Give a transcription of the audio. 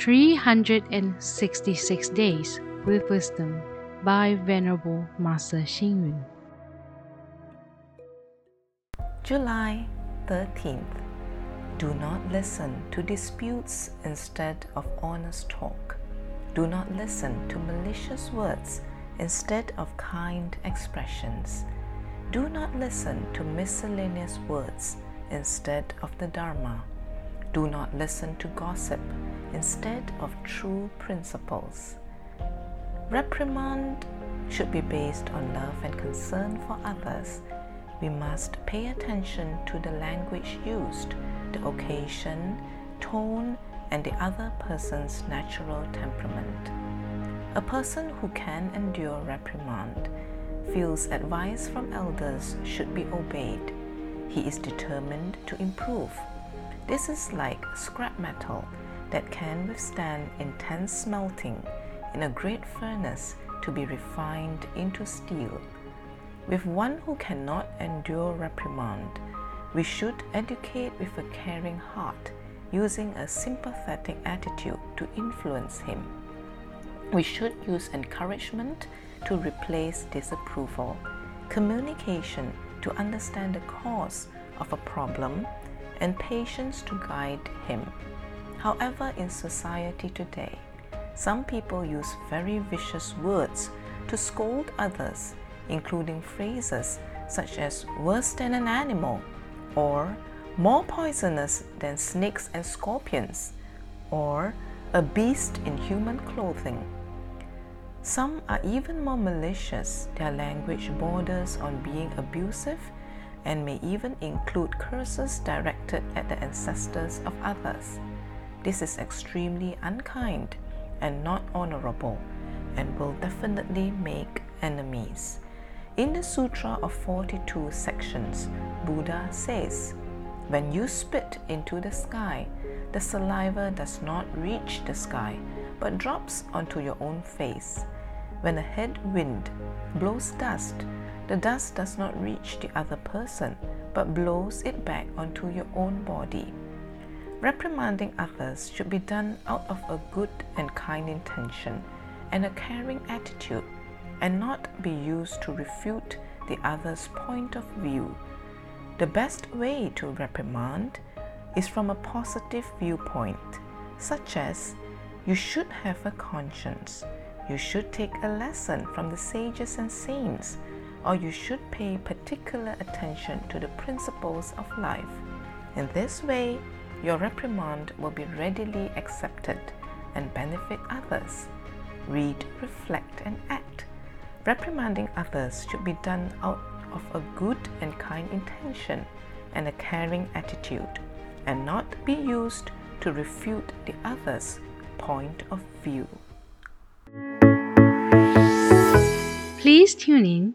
366 Days with Wisdom by Venerable Master Xing Yun. July 13th. Do not listen to disputes instead of honest talk. Do not listen to malicious words instead of kind expressions. Do not listen to miscellaneous words instead of the Dharma. Do not listen to gossip instead of true principles. Reprimand should be based on love and concern for others. We must pay attention to the language used, the occasion, tone, and the other person's natural temperament. A person who can endure reprimand feels advice from elders should be obeyed. He is determined to improve. This is like scrap metal that can withstand intense smelting in a great furnace to be refined into steel. With one who cannot endure reprimand, we should educate with a caring heart, using a sympathetic attitude to influence him. We should use encouragement to replace disapproval, communication to understand the cause of a problem, and patience to guide him. However, in society today, some people use very vicious words to scold others, including phrases such as worse than an animal, or more poisonous than snakes and scorpions, or a beast in human clothing. Some are even more malicious. Their language borders on being abusive and may even include curses directed at the ancestors of others. This is extremely unkind and not honorable and will definitely make enemies. In the Sutra of 42 sections, Buddha says, When you spit into the sky, the saliva does not reach the sky but drops onto your own face. When a headwind blows dust, the dust does not reach the other person but blows it back onto your own body. Reprimanding others should be done out of a good and kind intention and a caring attitude and not be used to refute the other's point of view. The best way to reprimand is from a positive viewpoint, such as you should have a conscience, you should take a lesson from the sages and saints, or you should pay particular attention to the principles of life. In this way, your reprimand will be readily accepted and benefit others. Read, reflect, and act. Reprimanding others should be done out of a good and kind intention and a caring attitude, and not be used to refute the other's point of view. Please tune in,